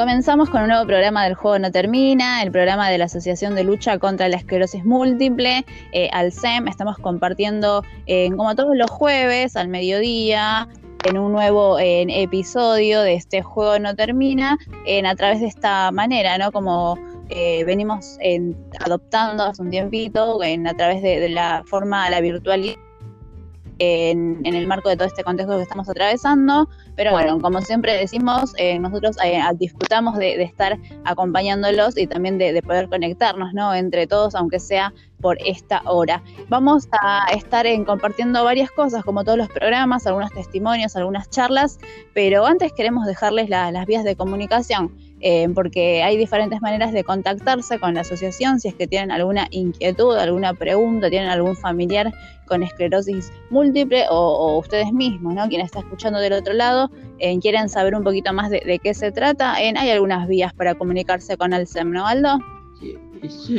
comenzamos con un nuevo programa del Juego No Termina, el programa de la Asociación de Lucha contra la Esclerosis Múltiple, eh, ALSEM. Estamos compartiendo, eh, como todos los jueves, al mediodía, en un nuevo episodio de este Juego No Termina, en, a través de esta manera, ¿no? Como eh, venimos adoptando hace un tiempito, en, a través de, de la forma, la virtualidad en, el marco de todo este contexto que estamos atravesando. Pero bueno, como siempre decimos, eh, nosotros eh, disfrutamos de, estar acompañándolos y también de, poder conectarnos ¿no? entre todos, aunque sea por esta hora. Vamos a estar en, compartiendo varias cosas, como todos los programas, algunos testimonios, algunas charlas, pero antes queremos dejarles las vías de comunicación. Eh, porque hay diferentes maneras de contactarse con la asociación si es que tienen alguna inquietud, alguna pregunta, tienen algún familiar con esclerosis múltiple o, ustedes mismos, ¿no? Quien está escuchando del otro lado, eh, quieren saber un poquito más de, qué se trata, hay algunas vías para comunicarse con Alcem, ¿no, Aldo? Sí,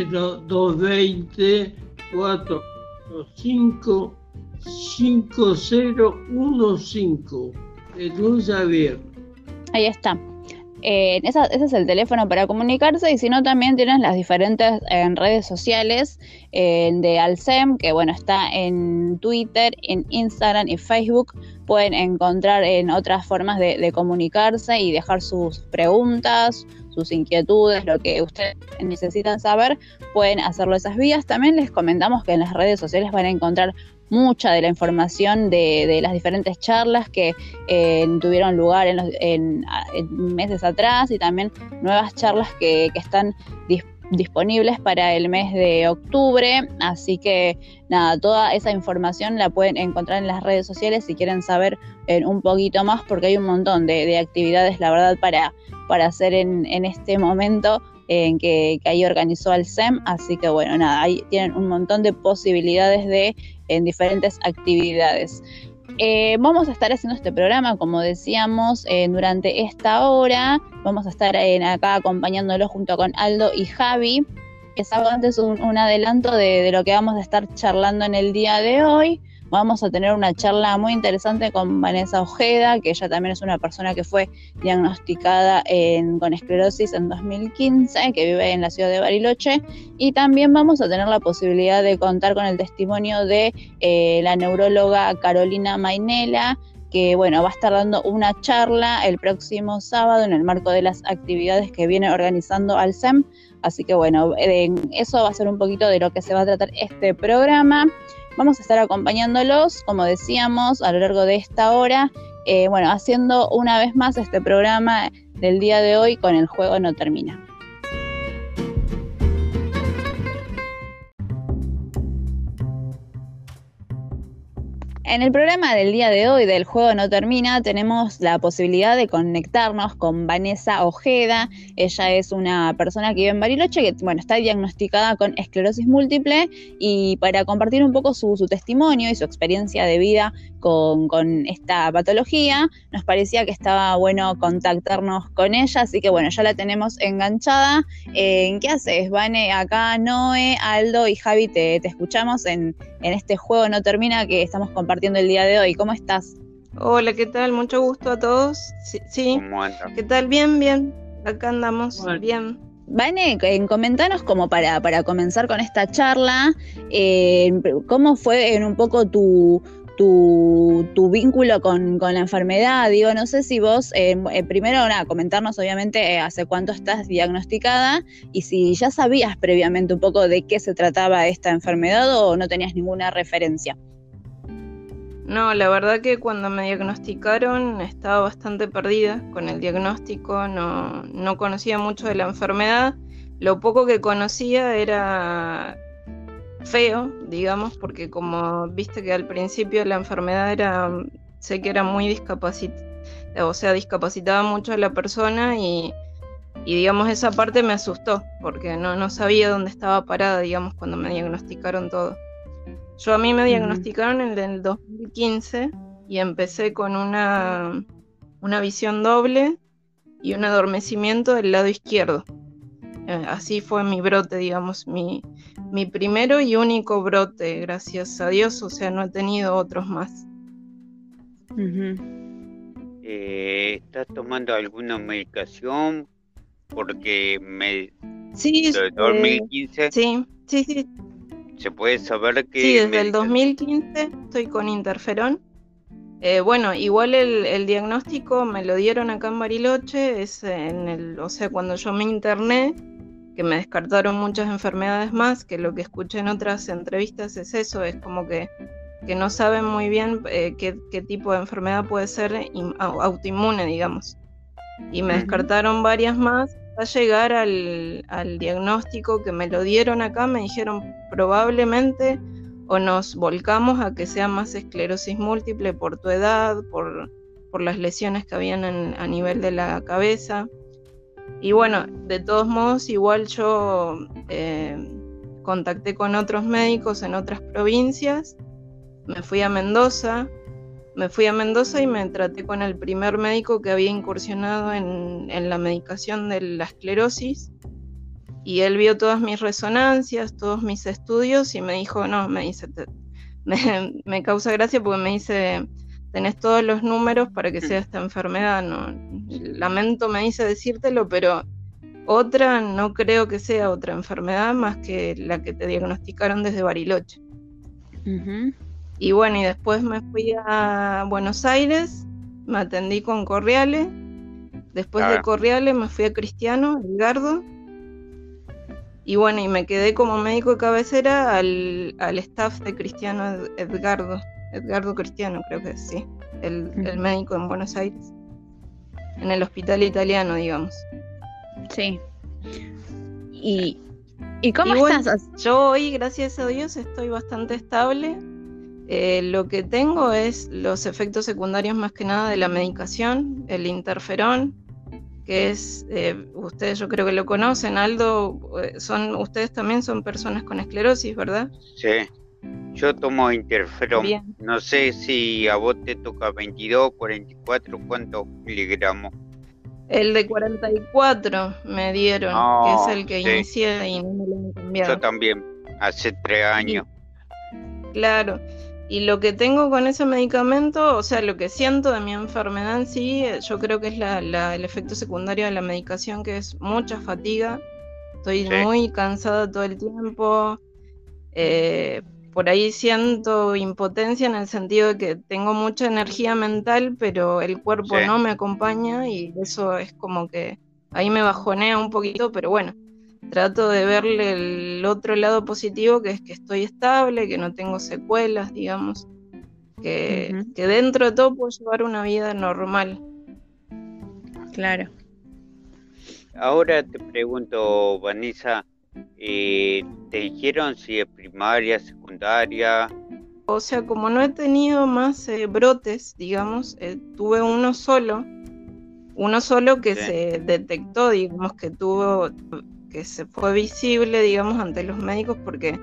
0220 405 5015 de a Ahí está. Eh, ese es el teléfono para comunicarse y si no también tienen las diferentes redes sociales de Alcem, que bueno, está en Twitter, en Instagram y Facebook. Pueden encontrar en otras formas de, comunicarse y dejar sus preguntas, sus inquietudes, lo que ustedes necesitan saber, pueden hacerlo esas vías. También les comentamos que en las redes sociales van a encontrar mucha de la información de, las diferentes charlas que eh, tuvieron lugar en, meses atrás y también nuevas charlas que, están disponibles para el mes de octubre. Así que nada, toda esa información la pueden encontrar en las redes sociales si quieren saber eh, un poquito más, porque hay un montón de, actividades, la verdad, para, para hacer en, este momento en que, que, ahí organizó el SEM. Así que bueno, nada, ahí tienen un montón de posibilidades de en diferentes actividades. Eh, vamos a estar haciendo este programa, como decíamos, eh, durante esta hora. Vamos a estar acá acompañándolo junto con Aldo y Javi. Es algo antes un, adelanto de, de, lo que vamos a estar charlando en el día de hoy. Vamos a tener una charla muy interesante con Vanessa Ojeda, que ella también es una persona que fue diagnosticada con esclerosis en 2015, que vive en la ciudad de Bariloche. Y también vamos a tener la posibilidad de contar con el testimonio de eh, la neuróloga Carolina Mainela, que bueno, va a estar dando una charla el próximo sábado en el marco de las actividades que viene organizando Alcem. Así que bueno, eso va a ser un poquito de lo que se va a tratar este programa. Vamos a estar acompañándolos, como decíamos, a lo largo de esta hora, eh, bueno, haciendo una vez más este programa del día de hoy con el juego no termina. En el programa del día de hoy del Juego No Termina tenemos la posibilidad de conectarnos con Vanessa Ojeda. Ella es una persona que vive en Bariloche que bueno, está diagnosticada con esclerosis múltiple y para compartir un poco su, testimonio y su experiencia de vida con, esta patología, nos parecía que estaba bueno contactarnos con ella, así que bueno, ya la tenemos enganchada. Eh, ¿Qué haces, Vane? Acá Noé, Aldo y Javi te, escuchamos en, en este Juego No Termina que estamos compartiendo el día de hoy. ¿Cómo estás? Hola, ¿qué tal? Mucho gusto a todos. Sí, ¿Qué tal? Bien, bien. Acá andamos. Bien. Vane, comentanos como para, para comenzar con esta charla, eh, ¿cómo fue en un poco tu, tu, vínculo con, la enfermedad? Digo, no sé si vos, eh, eh, primero, nada, comentarnos obviamente hace cuánto estás diagnosticada y si ya sabías previamente un poco de qué se trataba esta enfermedad o no tenías ninguna referencia. No, la verdad que cuando me diagnosticaron estaba bastante perdida con el diagnóstico, no conocía mucho de la enfermedad. Lo poco que conocía era feo, digamos, porque como viste que al principio la enfermedad era, sé que era muy discapacitada, o sea, discapacitaba mucho a la persona y, y, digamos esa parte me asustó, porque no, no sabía dónde estaba parada, digamos, cuando me diagnosticaron todo. Yo a mí me diagnosticaron en el 2015 y empecé con una, una visión doble y un adormecimiento del lado izquierdo. Eh, así fue mi brote, digamos, mi, mi primero y único brote, gracias a Dios, o sea, no he tenido otros más. Eh, ¿Estás tomando alguna medicación porque me... Sí, desde 2015 sí, sí, sí. se puede saber que... Sí, desde el 2015 estoy con interferón. Eh, bueno, igual el, el diagnóstico me lo dieron acá en Bariloche, es en el, o sea, cuando yo me interné, que me descartaron muchas enfermedades más, que lo que escuché en otras entrevistas es eso, es como que, que no saben muy bien eh, qué, qué tipo de enfermedad puede ser autoinmune, digamos. Y me descartaron varias más hasta llegar al, al diagnóstico que me lo dieron acá, me dijeron probablemente o nos volcamos a que sea más esclerosis múltiple por tu edad, por, por las lesiones que habían en- a nivel de la cabeza. Y bueno, de todos modos, igual yo eh, contacté con otros médicos en otras provincias, me fui a Mendoza, me fui a Mendoza y me traté con el primer médico que había incursionado en, en la medicación de la esclerosis. Y él vio todas mis resonancias, todos mis estudios y me dijo, no, me dice, me, me causa gracia porque me dice, tenés todos los números para que sea esta enfermedad. No, lamento, me dice decírtelo, pero otra no creo que sea otra enfermedad más que la que te diagnosticaron desde Bariloche. Y bueno, y después me fui a Buenos Aires, me atendí con Corriale. Después de Ah. Corriale me fui a Cristiano, Edgardo. Y bueno, y me quedé como médico de cabecera al, al staff de Cristiano Ed- Edgardo. Edgardo Cristiano, creo que sí. El, médico en Buenos Aires. En el hospital italiano, digamos. Sí. ¿Y, ¿y cómo Y bueno, estás? Yo hoy, gracias a Dios, estoy bastante estable. Eh, lo que tengo es los efectos secundarios más que nada de la medicación, el interferón, que es, eh, ustedes yo creo que lo conocen, Aldo, eh, son, ustedes también son personas con esclerosis, ¿verdad? Sí, yo tomo interferón. Bien. No sé si a vos te toca 22, 44, ¿cuántos miligramos? El de 44 me dieron, que es el que sí. inicié y no me lo han cambiado. Yo también, hace tres años. Claro. Y lo que tengo con ese medicamento, o sea, lo que siento de mi enfermedad en sí, eh, yo creo que es la, la- el efecto secundario de la medicación, que es mucha fatiga. Estoy Sí. muy cansada todo el tiempo. Eh, por ahí siento impotencia en el sentido de que tengo mucha energía mental, pero el cuerpo Sí. no me acompaña y eso es como que ahí me bajonea un poquito, pero bueno, trato de verle el otro lado positivo, que es que estoy estable, que no tengo secuelas, digamos, que, que dentro de todo puedo llevar una vida normal. Claro. Ahora te pregunto, Vanessa, eh, ¿te dijeron si es primaria, secundaria? O sea, como no he tenido más eh, brotes, digamos, eh, tuve uno solo, uno solo que Sí. se detectó, digamos, que tuvo, que se fue visible, digamos, ante los médicos porque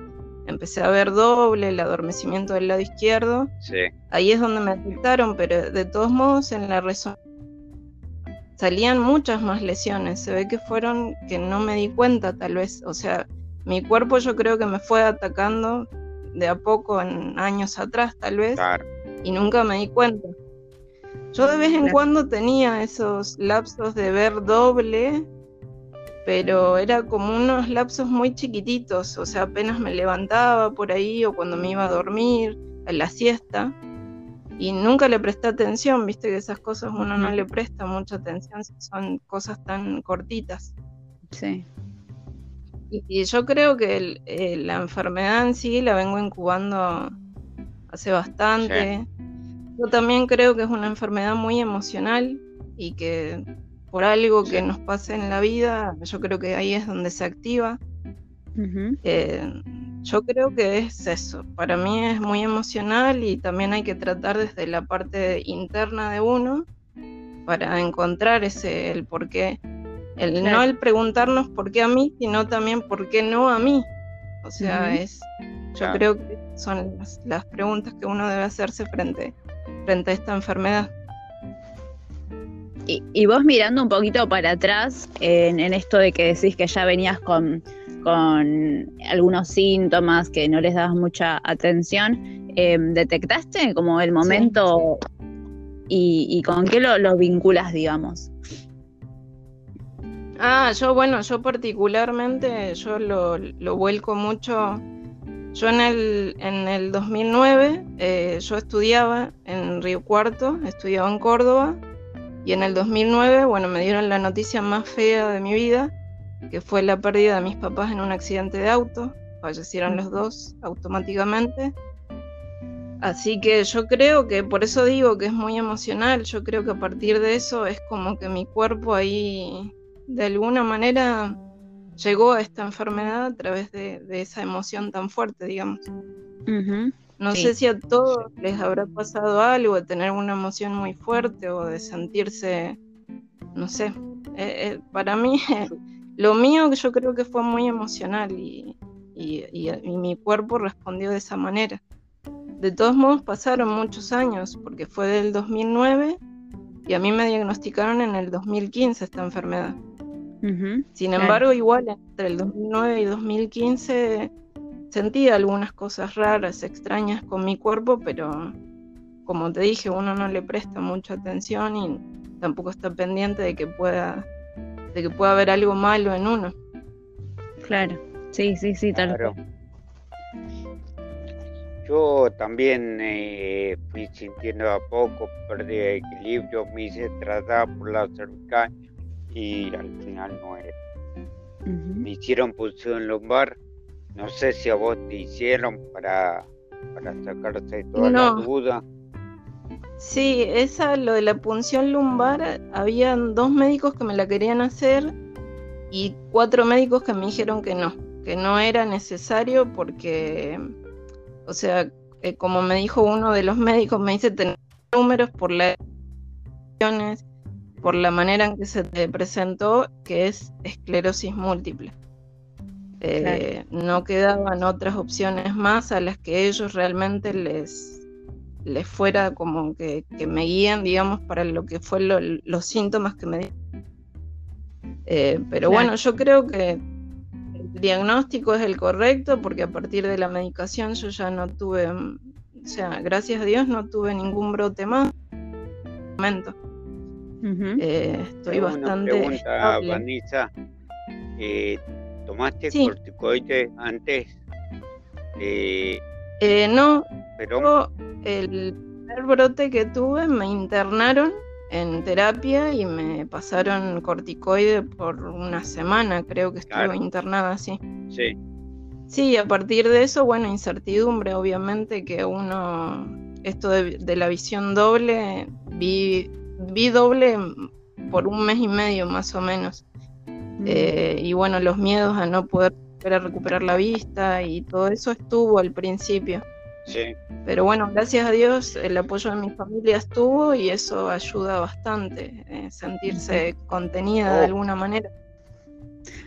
empecé a ver doble, el adormecimiento del lado izquierdo, Sí, ahí es donde me detectaron, pero de todos modos en la resonancia salían muchas más lesiones, se ve que fueron que no me di cuenta tal vez, o sea, mi cuerpo yo creo que me fue atacando de a poco en años atrás tal vez claro. y nunca me di cuenta. Yo de vez en Claro. cuando tenía esos lapsos de ver doble, pero era como unos lapsos muy chiquititos, o sea, apenas me levantaba por ahí o cuando me iba a dormir, a la siesta, y nunca le presté atención, viste que esas cosas uno no le presta mucha atención si son cosas tan cortitas. Sí. Y, y yo creo que el- eh, la enfermedad en sí la vengo incubando hace bastante. Yo también creo que es una enfermedad muy emocional y que por algo que nos pase en la vida, yo creo que ahí es donde se activa. Eh, yo creo que es eso. Para mí es muy emocional y también hay que tratar desde la parte interna de uno para encontrar ese el por qué. El, Claro. No el preguntarnos por qué a mí, sino también por qué no a mí. O sea, es yo Claro. creo que son las, las preguntas que uno debe hacerse frente, frente a esta enfermedad. Y, y vos mirando un poquito para atrás en, en esto de que decís que ya venías con, con algunos síntomas que no les dabas mucha atención, eh, ¿detectaste como el momento y, y con qué lo, lo vinculas, digamos? Ah, yo bueno, yo particularmente, yo lo, lo vuelco mucho. Yo en el, en el 2009, eh, yo estudiaba en Río Cuarto, estudiaba en Córdoba, y en el 2009, bueno, me dieron la noticia más fea de mi vida, que fue la pérdida de mis papás en un accidente de auto. Fallecieron los dos automáticamente. Así que yo creo que, por eso digo que es muy emocional, yo creo que a partir de eso es como que mi cuerpo ahí de alguna manera llegó a esta enfermedad a través de, esa emoción tan fuerte, digamos. No sé si a todos les habrá pasado algo de tener una emoción muy fuerte o de sentirse, no sé, eh, eh, para mí lo mío yo creo que fue muy emocional y, y mi cuerpo respondió de esa manera. De todos modos pasaron muchos años porque fue del 2009 y a mí me diagnosticaron en el 2015 esta enfermedad. Sin embargo, igual entre el 2009 y 2015 sentía algunas cosas raras, extrañas con mi cuerpo, pero como te dije, uno no le presta mucha atención y tampoco está pendiente de que pueda, de que pueda haber algo malo en uno. Claro, sí, sí, sí, tal claro. Yo también eh, fui sintiendo a poco, perdí equilibrio, me hice tratar por la cervical y al final no era. Me hicieron punción lumbar. No sé si a vos te hicieron para, para sacarte toda la duda. Sí, esa, lo de la punción lumbar, habían dos médicos que me la querían hacer y cuatro médicos que me dijeron que no, que no era necesario porque, o sea, eh, como me dijo uno de los médicos, me dice tener números por las por la manera en que se te presentó, que es esclerosis múltiple. Eh, no quedaban otras opciones más a las que ellos realmente les, les fuera como que, me guían, digamos, para lo que fue los síntomas que me dieron. Eh, pero bueno, yo creo que el diagnóstico es el correcto porque a partir de la medicación yo ya no tuve, o sea, gracias a Dios no tuve ningún brote más. Momento. Eh, estoy bastante. Una pregunta, Vanessa. Eh, ¿Tomaste corticoides antes? Eh, no, pero el primer brote que tuve me internaron en terapia y me pasaron corticoides por una semana, creo que estuve internada así. Sí. Sí, a partir de eso, bueno, incertidumbre, obviamente que uno, esto de, de la visión doble, vi vi doble por un mes y medio más o menos. Mm. Eh, y bueno, los miedos a no poder recuperar la vista y todo eso estuvo al principio. Sí. Pero bueno, gracias a Dios el apoyo de mi familia estuvo y eso ayuda bastante, eh, sentirse contenida de oh. alguna manera.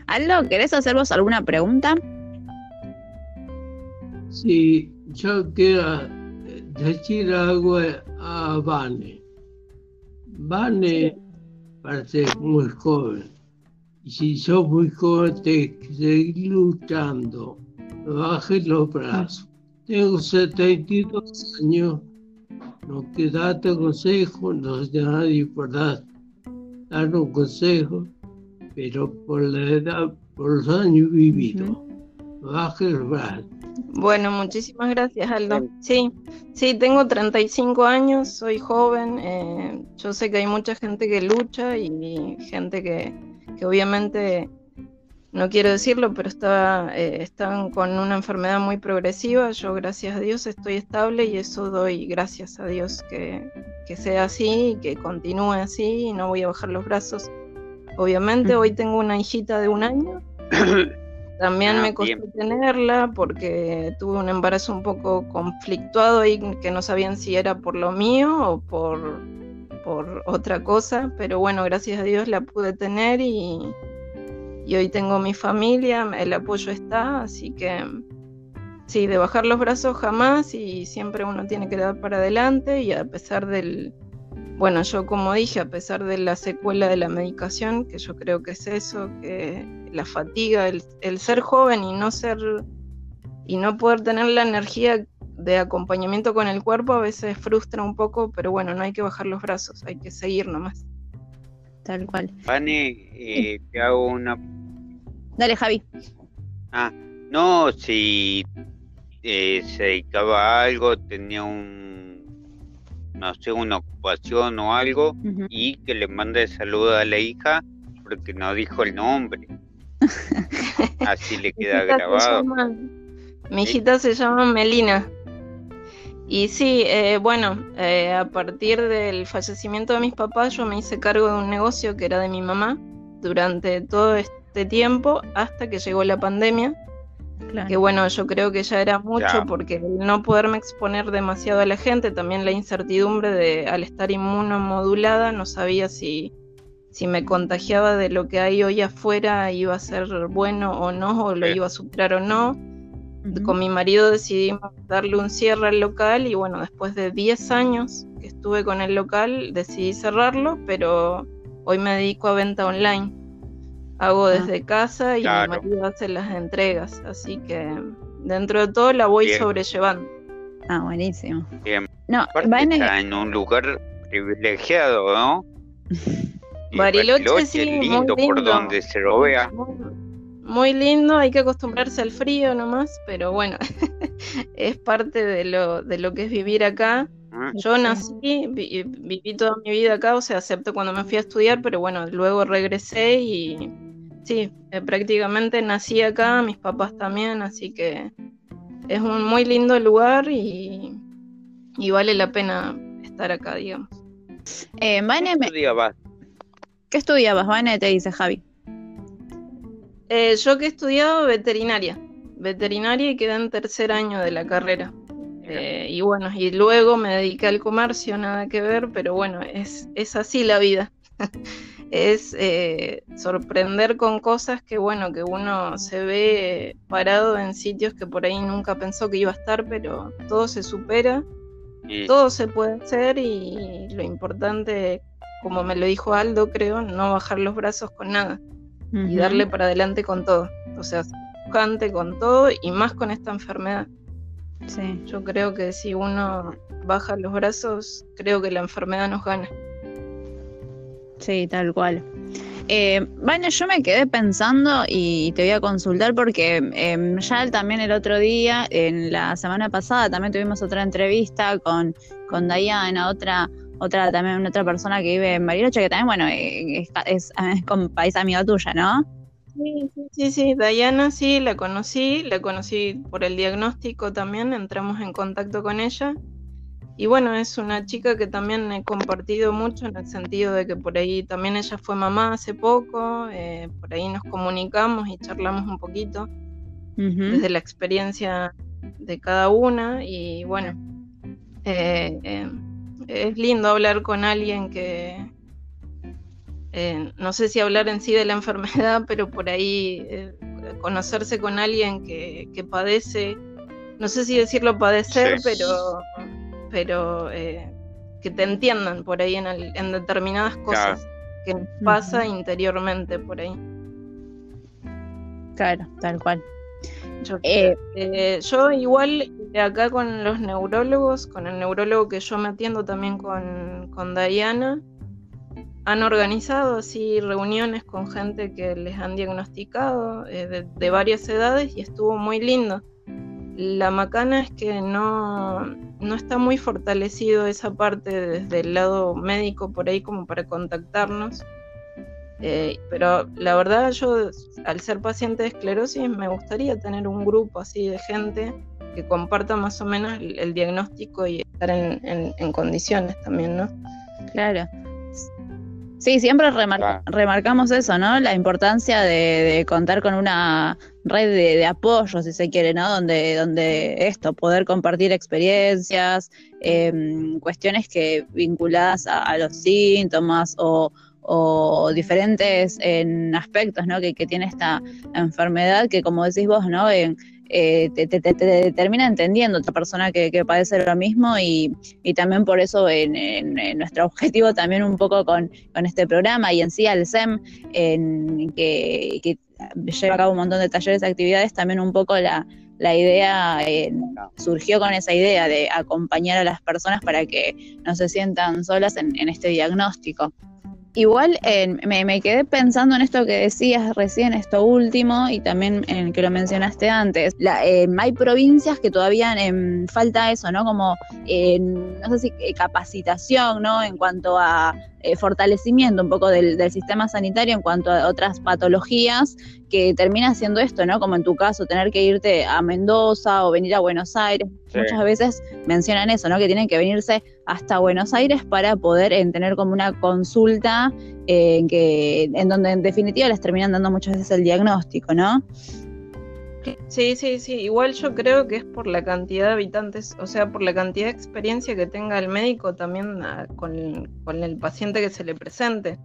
Aldo, ¿querés hacer vos alguna pregunta? Sí, yo quiero decir algo a Vane. Vane parece muy joven. Y si sos muy joven, te seguir luchando. No bajes los brazos. Tengo 72 años. No que darte consejo, no sé nadie por dar, un consejo, pero por la edad, por los años vividos, no bajes los brazos. Bueno, muchísimas gracias, Aldo. Sí, sí, tengo 35 años, soy joven. Eh, yo sé que hay mucha gente que lucha y gente que, obviamente, no quiero decirlo, pero está, eh, están con una enfermedad muy progresiva. Yo, gracias a Dios, estoy estable y eso doy gracias a Dios que, que sea así y que continúe así y no voy a bajar los brazos. Obviamente, hoy tengo una hijita de un año. También ah, me costó tenerla porque tuve un embarazo un poco conflictuado y que no sabían si era por lo mío o por, por otra cosa, pero bueno, gracias a Dios la pude tener y, y hoy tengo mi familia, el apoyo está, así que sí, de bajar los brazos jamás y siempre uno tiene que dar para adelante y a pesar del, bueno, yo como dije, a pesar de la secuela de la medicación, que yo creo que es eso, que la fatiga, el, ser joven y no ser y no poder tener la energía de acompañamiento con el cuerpo a veces frustra un poco, pero bueno, no hay que bajar los brazos, hay que seguir nomás. tal cual. Vane, eh, te hago una... Dale, Javi. Ah, no, si eh, se dedicaba a algo, tenía un, no sé, una ocupación o algo, y que le mande saludo a la hija porque no dijo el nombre. Así le queda grabado. mi hijita se llama Melina. Y sí, eh, bueno, eh, a partir del fallecimiento de mis papás yo me hice cargo de un negocio que era de mi mamá durante todo este tiempo hasta que llegó la pandemia. Que bueno, yo creo que ya era mucho porque no poderme exponer demasiado a la gente, también la incertidumbre de al estar inmunomodulada, no sabía si, si me contagiaba de lo que hay hoy afuera iba a ser bueno o no, o lo iba a superar o no. Con mi marido decidimos darle un cierre al local y bueno, después de 10 años que estuve con el local decidí cerrarlo, pero hoy me dedico a venta online. Hago ah. desde casa y mi marido hace las entregas, así que dentro de todo la voy sobrellevando. Ah, buenísimo. Bien. No, está en un lugar privilegiado, ¿no? Bariloche, sí, lindo, por donde se lo vea. Muy, lindo, hay que acostumbrarse al frío nomás, pero bueno, es parte de lo, de lo que es vivir acá. Ah. Yo nací, viví toda mi vida acá, o sea, acepto cuando me fui a estudiar, pero bueno, luego regresé y sí, eh, prácticamente nací acá, mis papás también, así que es un muy lindo lugar y, vale la pena estar acá, digamos. Eh, ¿Qué estudiabas, Vane? Te dice Javi. Eh, yo que he estudiado veterinaria. Veterinaria y quedé en tercer año de la carrera. Eh, y bueno, y luego me dediqué al comercio, nada que ver, pero bueno, es, es así la vida. es eh, sorprender con cosas que bueno, que uno se ve parado en sitios que por ahí nunca pensó que iba a estar, pero todo se supera, todo se puede hacer y lo importante como me lo dijo Aldo, creo, no bajar los brazos con nada y darle para adelante con todo. O sea, buscante con todo y más con esta enfermedad. Sí. Yo creo que si uno baja los brazos, creo que la enfermedad nos gana. Sí, tal cual. Eh, bueno, yo me quedé pensando y te voy a consultar porque em, ya también el otro día, en la semana pasada, también tuvimos otra entrevista con, con Diana, otra otra también otra persona que vive en Bariloche, que también, bueno, eh, es, es, como país amigo tuya, ¿no? Sí, sí, sí, Diana sí, la conocí, la conocí por el diagnóstico también, entramos en contacto con ella. Y bueno, es una chica que también he compartido mucho en el sentido de que por ahí también ella fue mamá hace poco, eh, por ahí nos comunicamos y charlamos un poquito desde la experiencia de cada una y bueno, eh, es lindo hablar con alguien que, eh, no sé si hablar en sí de la enfermedad, pero por ahí eh, conocerse con alguien que, padece, no sé si decirlo padecer, pero, pero eh, que te entiendan por ahí en, determinadas cosas que pasa interiormente por ahí. Claro, tal cual. Yo, eh, yo igual acá con los neurólogos, con el neurólogo que yo me atiendo también con, con Diana, han organizado así reuniones con gente que les han diagnosticado eh, de, varias edades y estuvo muy lindo. La macana es que no, no está muy fortalecido esa parte desde el lado médico por ahí como para contactarnos. Eh, pero la verdad yo, al ser paciente de esclerosis, me gustaría tener un grupo así de gente que comparta más o menos el, diagnóstico y estar en, condiciones también, ¿no? Claro. Sí, siempre remarcamos eso, ¿no? La importancia de, contar con una red de, apoyo, si se quiere, ¿no? Donde, donde esto, poder compartir experiencias, em, cuestiones que vinculadas a los síntomas o, o diferentes en aspectos ¿no? que, tiene esta enfermedad que como decís vos, ¿no? Eh, te, termina entendiendo otra persona que, padece lo mismo y, también por eso en, nuestro objetivo también un poco con, este programa y en sí al SEM, en, que, lleva a cabo un montón de talleres actividades, también un poco la, idea surgió con esa idea de acompañar a las personas para que no se sientan solas en este diagnóstico. Igual me, quedé pensando en esto que decías recién, esto último, y también en que lo mencionaste antes. hay provincias que todavía falta eso, ¿no? Como, no sé si eh, capacitación, ¿no? En cuanto a eh, fortalecimiento un poco del, sistema sanitario en cuanto a otras patologías, que termina siendo esto, ¿no? Como en tu caso, tener que irte a Mendoza o venir a Buenos Aires. Muchas veces mencionan eso, ¿no? Que tienen que venirse hasta Buenos Aires para poder tener como una consulta eh, en, que, en donde en definitiva les terminan dando muchas veces el diagnóstico, ¿no? Sí, sí, sí. Igual yo creo que es por la cantidad de habitantes, o sea, por la cantidad de experiencia que tenga el médico también ah, con, el paciente que se le presente.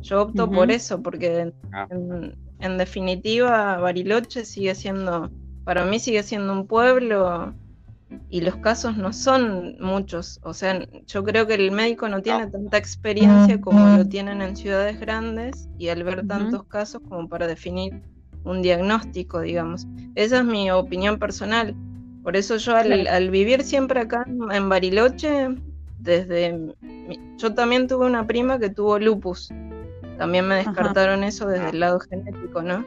Yo opto por eso, porque ah. en, definitiva Bariloche sigue siendo, para mí sigue siendo un pueblo y los casos no son muchos. O sea, yo creo que el médico no tiene tanta experiencia como lo tienen en ciudades grandes y al ver tantos casos como para definir un diagnóstico, digamos. Esa es mi opinión personal. Por eso yo al, vivir siempre acá en Bariloche, desde... Yo también tuve una prima que tuvo lupus. También me descartaron eso desde el lado genético, ¿no?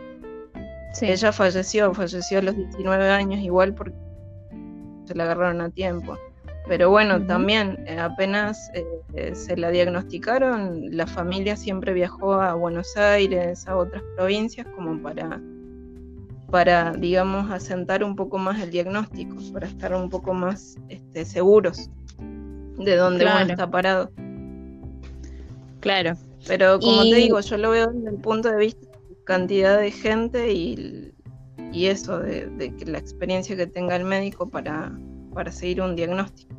Sí. Ella falleció, falleció a los 19 años igual porque se la agarraron a tiempo. Pero bueno, también eh, apenas eh, eh, se la diagnosticaron, la familia siempre viajó a Buenos Aires, a otras provincias, como para, para digamos, asentar un poco más el diagnóstico, para estar un poco más este, seguros de dónde uno está parado. Claro. Pero como te digo, yo lo veo desde el punto de vista de cantidad de gente y, y eso, de, de que la experiencia que tenga el médico para, para seguir un diagnóstico.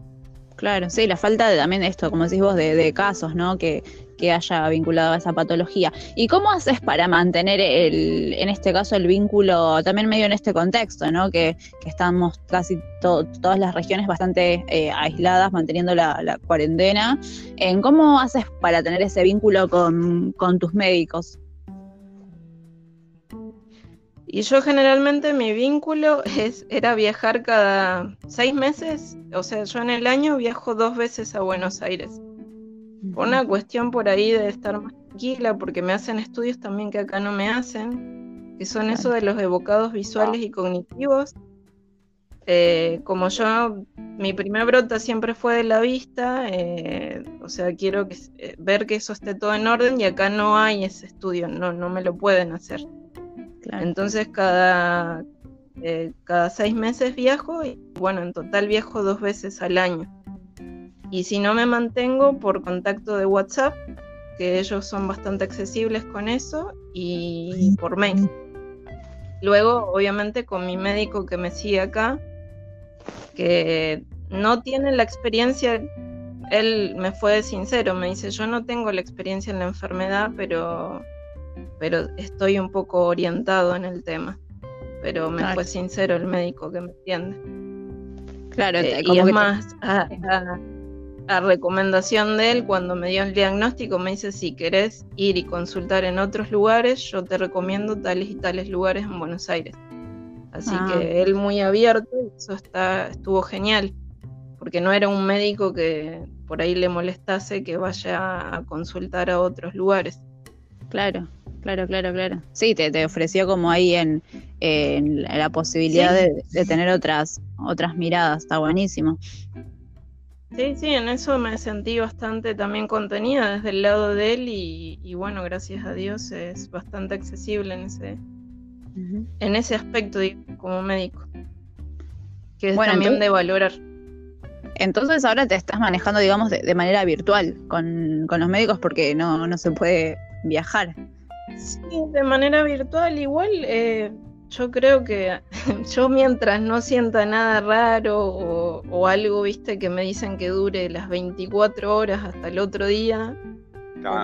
Claro, sí, la falta de también esto, como decís vos, de, casos, ¿no? Que, haya vinculado a esa patología. ¿Y cómo haces para mantener, el, en este caso, el vínculo, también medio en este contexto, ¿no? Que, estamos casi todas las regiones bastante eh, aisladas, manteniendo la, cuarentena. ¿En ¿Cómo haces para tener ese vínculo con, con tus médicos? Y yo generalmente mi vínculo es, era viajar cada seis meses, o sea, yo en el año viajo dos veces a Buenos Aires. una cuestión por ahí de estar más tranquila, porque me hacen estudios también que acá no me hacen, que son eso de los evocados visuales y cognitivos. Eh, como yo, mi primer brota siempre fue de la vista, eh, o sea, quiero eh, ver que eso esté todo en orden y acá no hay ese estudio, no, no me lo pueden hacer. Entonces cada, eh, cada seis meses viajo y bueno, en total viajo dos veces al año. Y si no me mantengo por contacto de WhatsApp, que ellos son bastante accesibles con eso, y por mail. Luego, obviamente, con mi médico que me sigue acá, que no tiene la experiencia, él me fue sincero, me dice, yo no tengo la experiencia en la enfermedad, pero pero estoy un poco orientado en el tema. Pero me fue sincero el médico que me entiende. Claro, eh, y es más, a, recomendación de él, cuando me dio el diagnóstico, me dice: si querés ir y consultar en otros lugares, yo te recomiendo tales y tales lugares en Buenos Aires. Así ah. que él muy abierto, eso está, estuvo genial, porque no era un médico que por ahí le molestase que vaya a consultar a otros lugares. Claro, claro, claro, claro. Sí, te, te ofreció como ahí en, la posibilidad de, tener otras, otras miradas, está buenísimo. Sí, sí, en eso me sentí bastante también contenida desde el lado de él y, bueno, gracias a Dios es bastante accesible en ese, en ese aspecto como médico, que es también de valorar. Entonces ahora te estás manejando, digamos, de, manera virtual con, con, los médicos porque no, no se puede viajar. Sí, de manera virtual igual. Eh, yo creo que yo mientras no sienta nada raro o, algo, viste, que me dicen que dure las 24 horas hasta el otro día,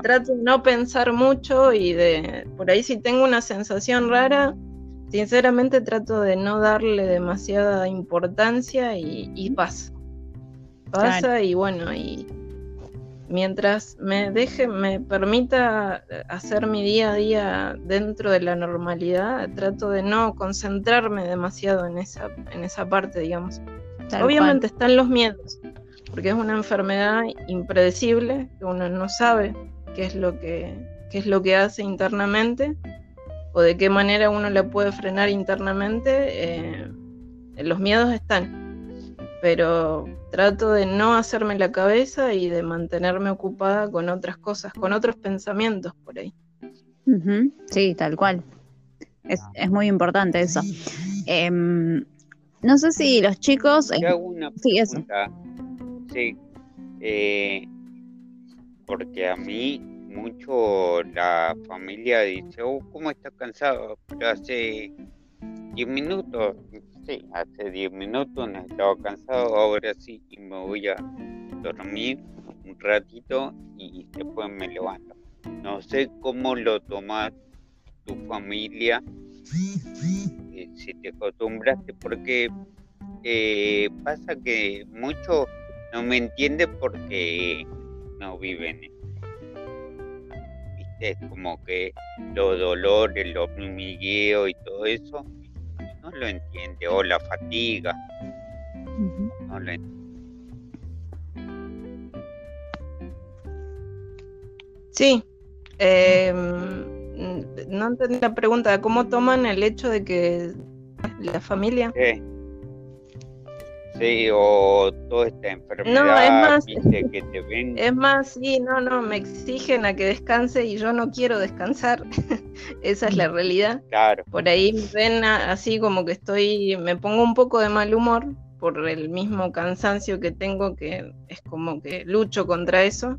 trato de no pensar mucho y de, por ahí si tengo una sensación rara, sinceramente trato de no darle demasiada importancia y, pasa. Pasa y bueno, y mientras me deje, me permita hacer mi día a día dentro de la normalidad, trato de no concentrarme demasiado en esa, en esa parte, digamos. Obviamente están los miedos, porque es una enfermedad impredecible, que uno no sabe qué es lo que, qué es lo que hace internamente o de qué manera uno la puede frenar internamente, eh, los miedos están, pero trato de no hacerme la cabeza y de mantenerme ocupada con otras cosas, con otros pensamientos por ahí. Sí, tal cual. Es, muy importante eso. Em, no sé si los chicos... sí, eso. Sí. Eh, porque a mí mucho la familia dice, oh, ¿cómo estás cansado? Pero hace 10 minutos, sí, hace 10 minutos no estaba cansado, ahora sí, y me voy a dormir un ratito y después me levanto. No sé cómo lo tomas tu familia, eh, si te acostumbraste, porque eh, pasa que muchos no me entienden porque no viven es como que los dolores, los mimigueos y todo eso, lo entiende, o la fatiga, no lo entiende. Sí, em, no entendí la pregunta, ¿cómo toman el hecho de que la familia? Sí Sí, o toda esta enfermedad no, es más, que te ven. Es más, sí, no, no, me exigen a que descanse y yo no quiero descansar. Esa es la realidad. Claro. Por ahí me ven así como que estoy, me pongo un poco de mal humor por el mismo cansancio que tengo, que es como que lucho contra eso.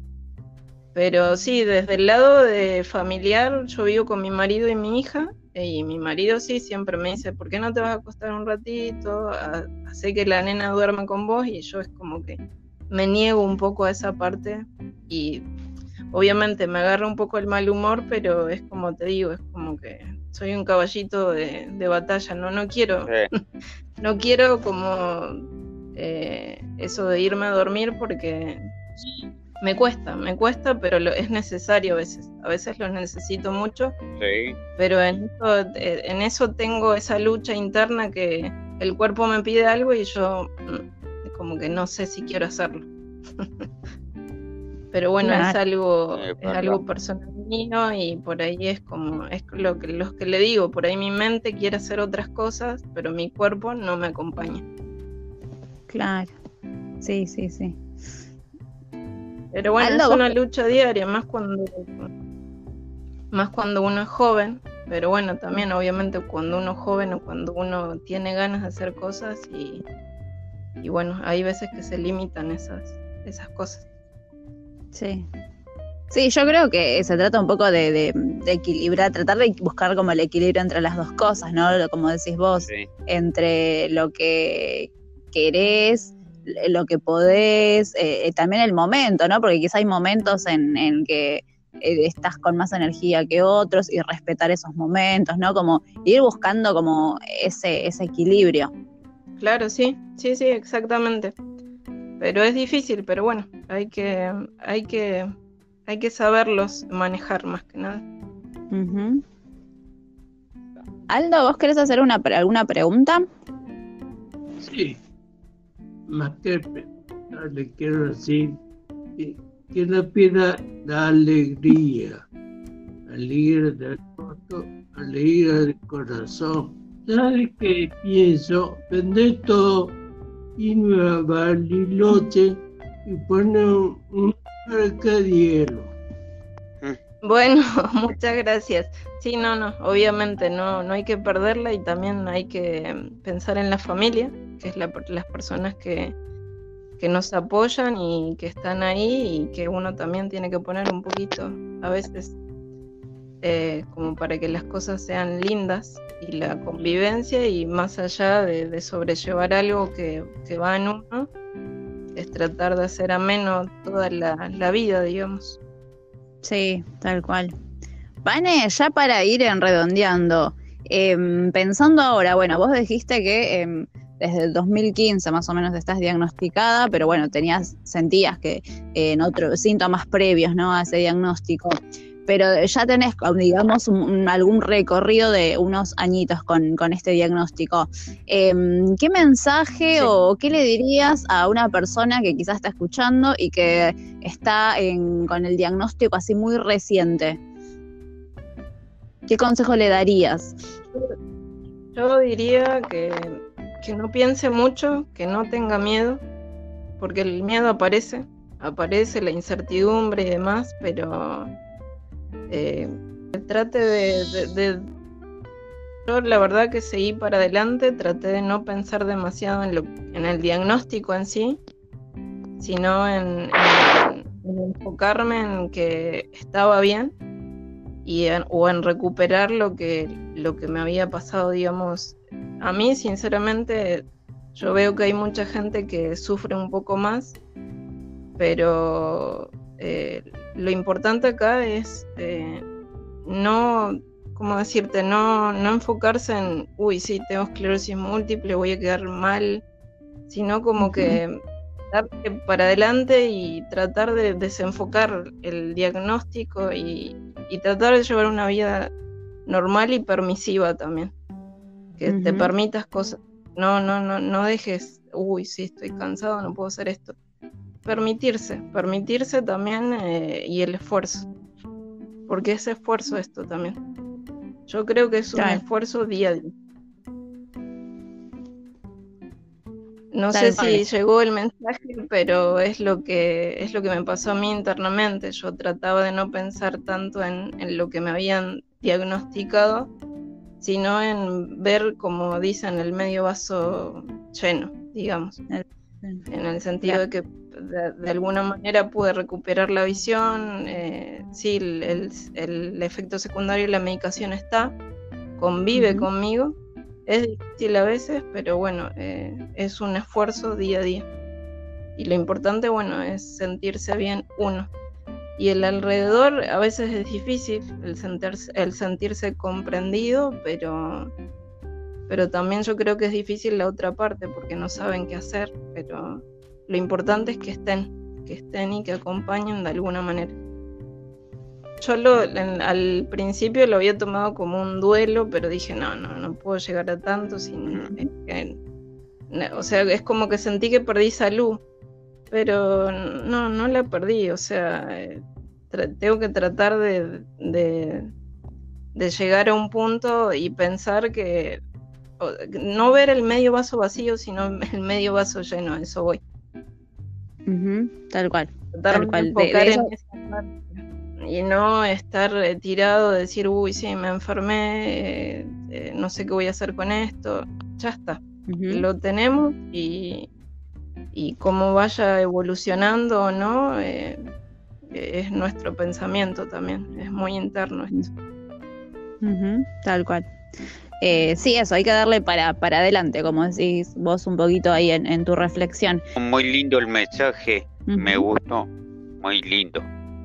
Pero sí, desde el lado de familiar, yo vivo con mi marido y mi hija y mi marido sí siempre me dice, ¿por qué no te vas a acostar un ratito? Hace que la nena duerma con vos y yo es como que me niego un poco a esa parte y obviamente me agarra un poco el mal humor, pero es como te digo, es como que soy un caballito de, batalla, no, no quiero, no quiero como eh, eso de irme a dormir porque me cuesta, me cuesta, pero lo, es necesario a veces. A veces lo necesito mucho. Sí. Pero en eso, eh, en eso tengo esa lucha interna que el cuerpo me pide algo y yo mm, como que no sé si quiero hacerlo. pero bueno, es algo, es algo personal mío y por ahí es como, es lo que, los que le digo, por ahí mi mente quiere hacer otras cosas, pero mi cuerpo no me acompaña. Claro, sí, sí, sí. Pero bueno, es una lucha diaria, más cuando, más cuando uno es joven. Pero bueno, también obviamente cuando uno es joven o cuando uno tiene ganas de hacer cosas y, y bueno, hay veces que se limitan esas, esas cosas. Sí. Sí, yo creo que se trata un poco de, equilibrar, tratar de buscar como el equilibrio entre las dos cosas, ¿no? Como decís vos, entre lo que querés lo que podés, eh, eh, también el momento, ¿no? Porque quizá hay momentos en, en que eh, estás con más energía que otros y respetar esos momentos, ¿no? Como ir buscando como ese, ese equilibrio. Claro, sí, sí, sí, exactamente. Pero es difícil, pero bueno, hay que, hay que, hay que saberlos manejar más que nada. Aldo, ¿vos querés hacer una, alguna pregunta? Sí más que le quiero decir que, la pierda la alegría, alegría del corazón, alegría del corazón. ¿Sabes qué pienso? Vender todo, irme a Bariloche y poner un, mercadiero. Bueno, muchas gracias. Sí, no, no, obviamente no, no hay que perderla y también hay que pensar en la familia que es las personas que, nos apoyan y que están ahí y que uno también tiene que poner un poquito a veces eh, como para que las cosas sean lindas y la convivencia y más allá de, sobrellevar algo que, va en uno, es tratar de hacer ameno toda la, la vida, digamos. Sí, tal cual. Vane, ya para ir en redondeando, em, pensando ahora, bueno, vos dijiste que em, desde el 2015 más o menos estás diagnosticada, pero bueno, tenías, sentías que eh, en otros síntomas previos ¿no? a ese diagnóstico. Pero ya tenés, digamos, algún recorrido de unos añitos con, este diagnóstico. Em, ¿Qué mensaje o qué le dirías a una persona que quizás está escuchando y que está con el diagnóstico así muy reciente? ¿Qué consejo le darías? Yo diría que, que no piense mucho, que no tenga miedo, porque el miedo aparece, aparece la incertidumbre y demás, pero eh, trate de, Yo la verdad que seguí para adelante, traté de no pensar demasiado en, lo, en el diagnóstico en sí, sino en, enfocarme en que estaba bien y o en recuperar lo que, lo que me había pasado, digamos. A mí, sinceramente, yo veo que hay mucha gente que sufre un poco más, pero eh, lo importante acá es eh, no, ¿cómo decirte? No, no enfocarse en, uy, sí, tengo esclerosis múltiple, voy a quedar mal, sino como que dar para adelante y tratar de desenfocar el diagnóstico y, tratar de llevar una vida normal y permisiva también. Que te permitas cosas. No, no, no, no dejes, uy, sí, estoy cansado, no puedo hacer esto permitirse, permitirse también eh, y el esfuerzo, porque es esfuerzo esto también. Yo creo que es un esfuerzo día a día. No sé si llegó el mensaje, pero es lo que es lo que me pasó a mí internamente. Yo trataba de no pensar tanto en, en lo que me habían diagnosticado, sino en ver, como dicen, el medio vaso lleno, digamos. En el sentido de que de, alguna manera pude recuperar la visión. Eh, sí, el, efecto secundario y la medicación está, convive conmigo. Es difícil a veces, pero bueno, eh, es un esfuerzo día a día. Y lo importante, bueno, es sentirse bien uno. Y el alrededor a veces es difícil, el sentirse, el sentirse comprendido, pero, pero también yo creo que es difícil la otra parte porque no saben qué hacer, pero lo importante es que estén, que estén y que acompañen de alguna manera. Yo lo, al principio lo había tomado como un duelo, pero dije, no, no, no puedo llegar a tanto sin... o sea, es como que sentí que perdí salud, pero no, no la perdí, o sea, eh, tengo que tratar de, de, de, llegar a un punto y pensar que no ver el medio vaso vacío, sino el medio vaso lleno, eso voy tal cual. Tal cual. y no estar tirado, decir, uy, sí, me enfermé, eh, eh, no sé qué voy a hacer con esto. Ya está. Lo tenemos y, y cómo vaya evolucionando o no, eh, es nuestro pensamiento también. Es muy interno esto. tal cual. Eh, sí, eso, hay que darle para, para adelante, como decís vos un poquito ahí en, tu reflexión. Muy lindo el mensaje, me gustó, muy lindo.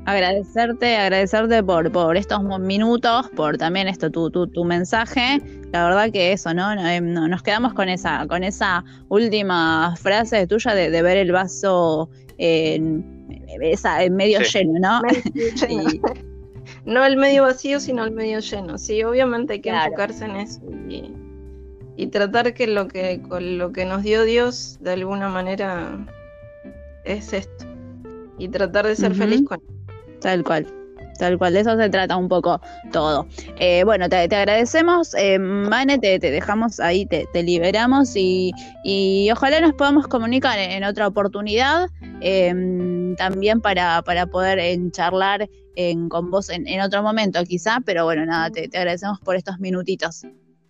Agradecerte, agradecerte por, por estos minutos, por también esto, tu, tu, tu mensaje. La verdad que eso, ¿no? Eh, nos quedamos con esa, con esa última frase tuya de, ver el vaso en, medio lleno, ¿no? No el medio vacío, sino el medio lleno. Sí, obviamente hay que enfocarse en eso y, tratar que lo que con lo que nos dio Dios de alguna manera es esto y tratar de ser feliz con tal cual. Tal cual, de eso se trata un poco todo. Eh, bueno, te, agradecemos, eh, Mane, te, dejamos ahí, te, liberamos y, ojalá nos podamos comunicar en, otra oportunidad em, también para, para poder charlar con vos en, otro momento quizá, pero bueno, nada, te, agradecemos por estos minutitos.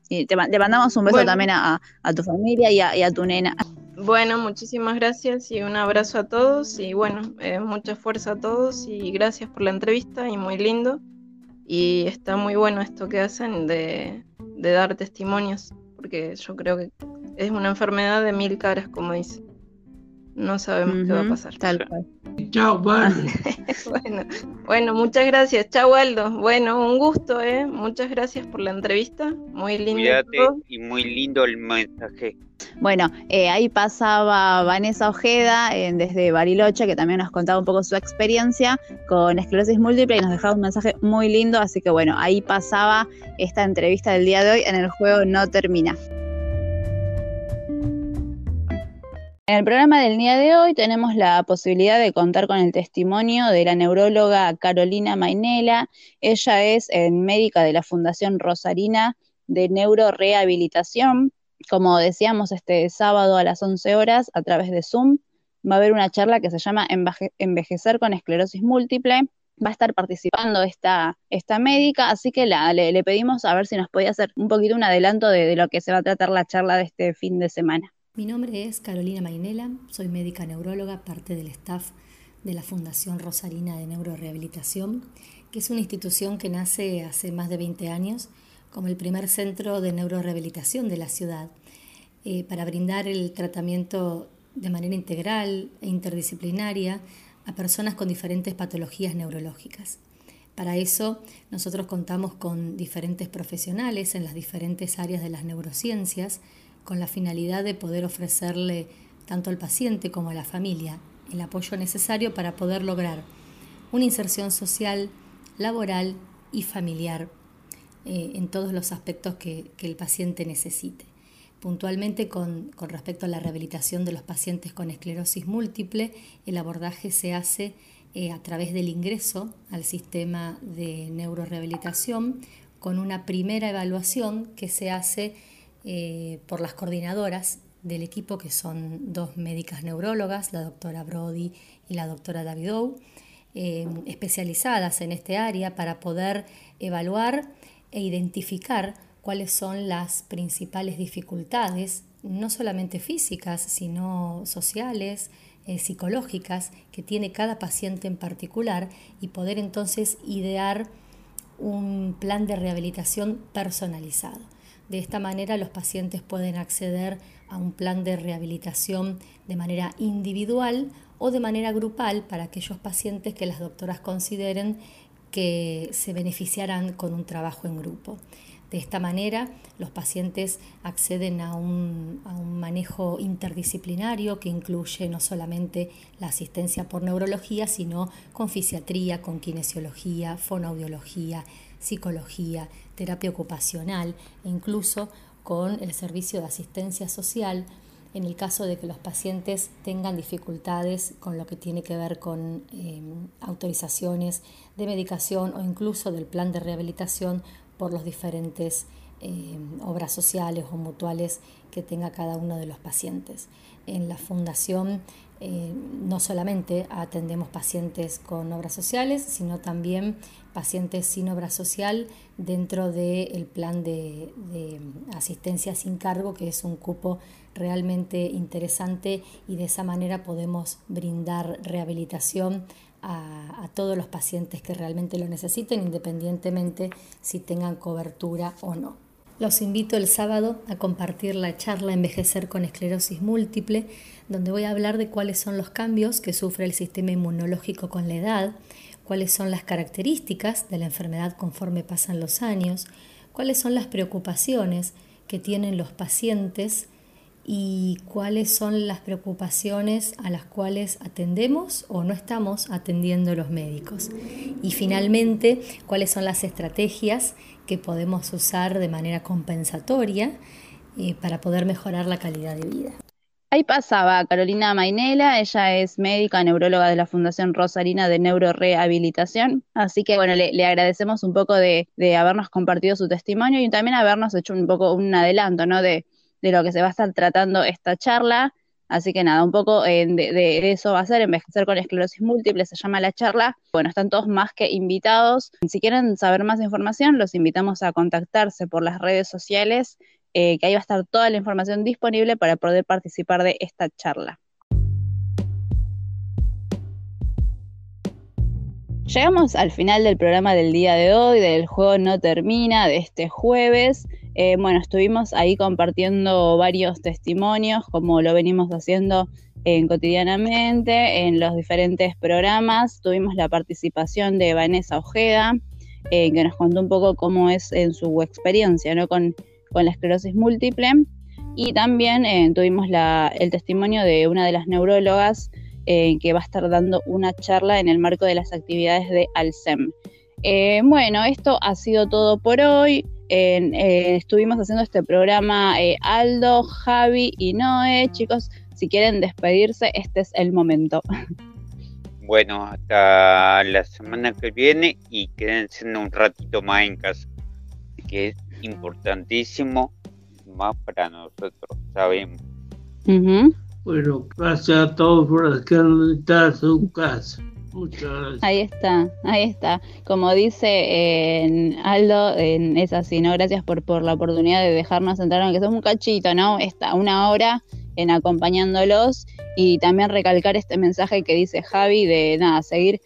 Y te, mandamos un beso también a, tu familia y a, tu nena. Bueno, muchísimas gracias y un abrazo a todos y bueno, eh, mucha fuerza a todos y gracias por la entrevista y muy lindo. Y está muy bueno esto que hacen de, dar testimonios, porque yo creo que es una enfermedad de mil caras, como dice. No sabemos qué va a pasar. Tal cual. Chao, bueno, bueno, muchas gracias. Chao, Aldo. Bueno, un gusto, ¿eh? Muchas gracias por la entrevista. Muy lindo. Cuídate y muy lindo el mensaje. Bueno, eh, ahí pasaba Vanessa Ojeda eh, desde Bariloche, que también nos contaba un poco su experiencia con esclerosis múltiple y nos dejaba un mensaje muy lindo. Así que bueno, ahí pasaba esta entrevista del día de hoy en el juego No Termina. En el programa del día de hoy tenemos la posibilidad de contar con el testimonio de la neuróloga Carolina Mainela. Ella es médica de la Fundación Rosarina de Neurorehabilitación. Como decíamos, este sábado a las 11 horas a través de Zoom va a haber una charla que se llama Envejecer con esclerosis múltiple. Va a estar participando esta, esta médica, así que le, pedimos a ver si nos podía hacer un poquito un adelanto de lo que se va a tratar la charla de este fin de semana. Mi nombre es Carolina Mainela, soy médica neuróloga, parte del staff de la Fundación Rosarina de Neurorehabilitación, que es una institución que nace hace más de 20 años como el primer centro de neurorehabilitación de la ciudad, eh, para brindar el tratamiento de manera integral e interdisciplinaria a personas con diferentes patologías neurológicas. Para eso nosotros contamos con diferentes profesionales en las diferentes áreas de las neurociencias, con la finalidad de poder ofrecerle tanto al paciente como a la familia el apoyo necesario para poder lograr una inserción social, laboral y familiar eh, en todos los aspectos que, el paciente necesite. Puntualmente con, respecto a la rehabilitación de los pacientes con esclerosis múltiple, el abordaje se hace eh, a través del ingreso al sistema de neurorehabilitación con una primera evaluación que se hace eh, por las coordinadoras del equipo, que son dos médicas neurólogas, la doctora Brody y la doctora Davidou, eh, especializadas en este área para poder evaluar e identificar cuáles son las principales dificultades, no solamente físicas, sino sociales, eh, psicológicas, que tiene cada paciente en particular y poder entonces idear un plan de rehabilitación personalizado. De esta manera los pacientes pueden acceder a un plan de rehabilitación de manera individual o de manera grupal para aquellos pacientes que las doctoras consideren que se beneficiarán con un trabajo en grupo. De esta manera, los pacientes acceden a un, a un, manejo interdisciplinario que incluye no solamente la asistencia por neurología, sino con fisiatría, con kinesiología, fonoaudiología, psicología, terapia ocupacional e incluso con el servicio de asistencia social en el caso de que los pacientes tengan dificultades con lo que tiene que ver con eh, autorizaciones de medicación o incluso del plan de rehabilitación por los diferentes eh, obras sociales o mutuales que tenga cada uno de los pacientes. En la fundación eh, no solamente atendemos pacientes con obras sociales, sino también pacientes sin obra social dentro del plan de, asistencia sin cargo, que es un cupo realmente interesante y de esa manera podemos brindar rehabilitación a, a, todos los pacientes que realmente lo necesiten, independientemente si tengan cobertura o no. Los invito el sábado a compartir la charla Envejecer con esclerosis múltiple donde voy a hablar de cuáles son los cambios que sufre el sistema inmunológico con la edad, cuáles son las características de la enfermedad conforme pasan los años, cuáles son las preocupaciones que tienen los pacientes y cuáles son las preocupaciones a las cuales atendemos o no estamos atendiendo los médicos. Y finalmente, cuáles son las estrategias que podemos usar de manera compensatoria eh, para poder mejorar la calidad de vida. Ahí pasaba Carolina Mainela, ella es médica neuróloga de la Fundación Rosarina de Neurorehabilitación, así que bueno, le, agradecemos un poco de, habernos compartido su testimonio y también habernos hecho un poco un adelanto, ¿no? De, lo que se va a estar tratando esta charla. Así que nada, un poco eh, de, de, eso va a ser envejecer con esclerosis múltiple, se llama la charla. Bueno, están todos más que invitados. Si quieren saber más información, los invitamos a contactarse por las redes sociales eh, que ahí va a estar toda la información disponible para poder participar de esta charla. Llegamos al final del programa del día de hoy, del juego no termina, de este jueves. Eh, bueno, estuvimos ahí compartiendo varios testimonios, como lo venimos haciendo cotidianamente en los diferentes programas. Tuvimos la participación de Vanessa Ojeda, que nos contó un poco cómo es en su experiencia ¿no? con, con la esclerosis múltiple. Y también tuvimos el testimonio de una de las neurólogas que va a estar dando una charla en el marco de las actividades de Alcem. Eh, bueno, esto ha sido todo por hoy. Eh, estuvimos haciendo este programa eh, Aldo, Javi y Noé. Chicos, si quieren despedirse, este es el momento. Bueno, hasta la semana que viene y quédense un ratito más en casa, que importantísimo más para nosotros, sabemos. Bueno, gracias a todos por quedarse en su casa. Ahí está, ahí está. Como dice Aldo, en, es así, ¿no? Gracias por, por la oportunidad de dejarnos entrar, aunque es un cachito, ¿no? Está una hora en acompañándolos y también recalcar este mensaje que dice Javi de nada, seguir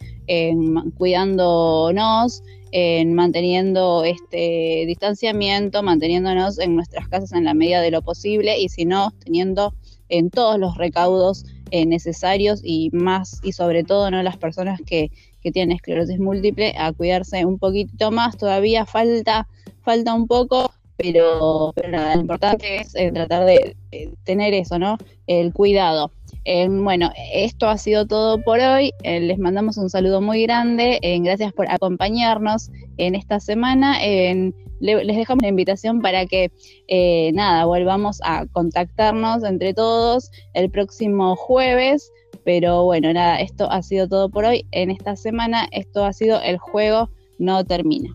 cuidándonos, en manteniendo este distanciamiento, manteniéndonos en nuestras casas en la medida de lo posible y si no, teniendo en todos los recaudos eh, necesarios y más y sobre todo no las personas que, que tienen esclerosis múltiple a cuidarse un poquito más. Todavía falta falta un poco pero, lo importante es eh, tratar de tener eso no el cuidado eh, bueno esto ha sido todo por hoy les mandamos un saludo muy grande gracias por acompañarnos en esta semana en les dejamos la invitación para que, eh, nada, volvamos a contactarnos entre todos el próximo jueves. Pero bueno, nada, esto ha sido todo por hoy. En esta semana, esto ha sido el juego no termina.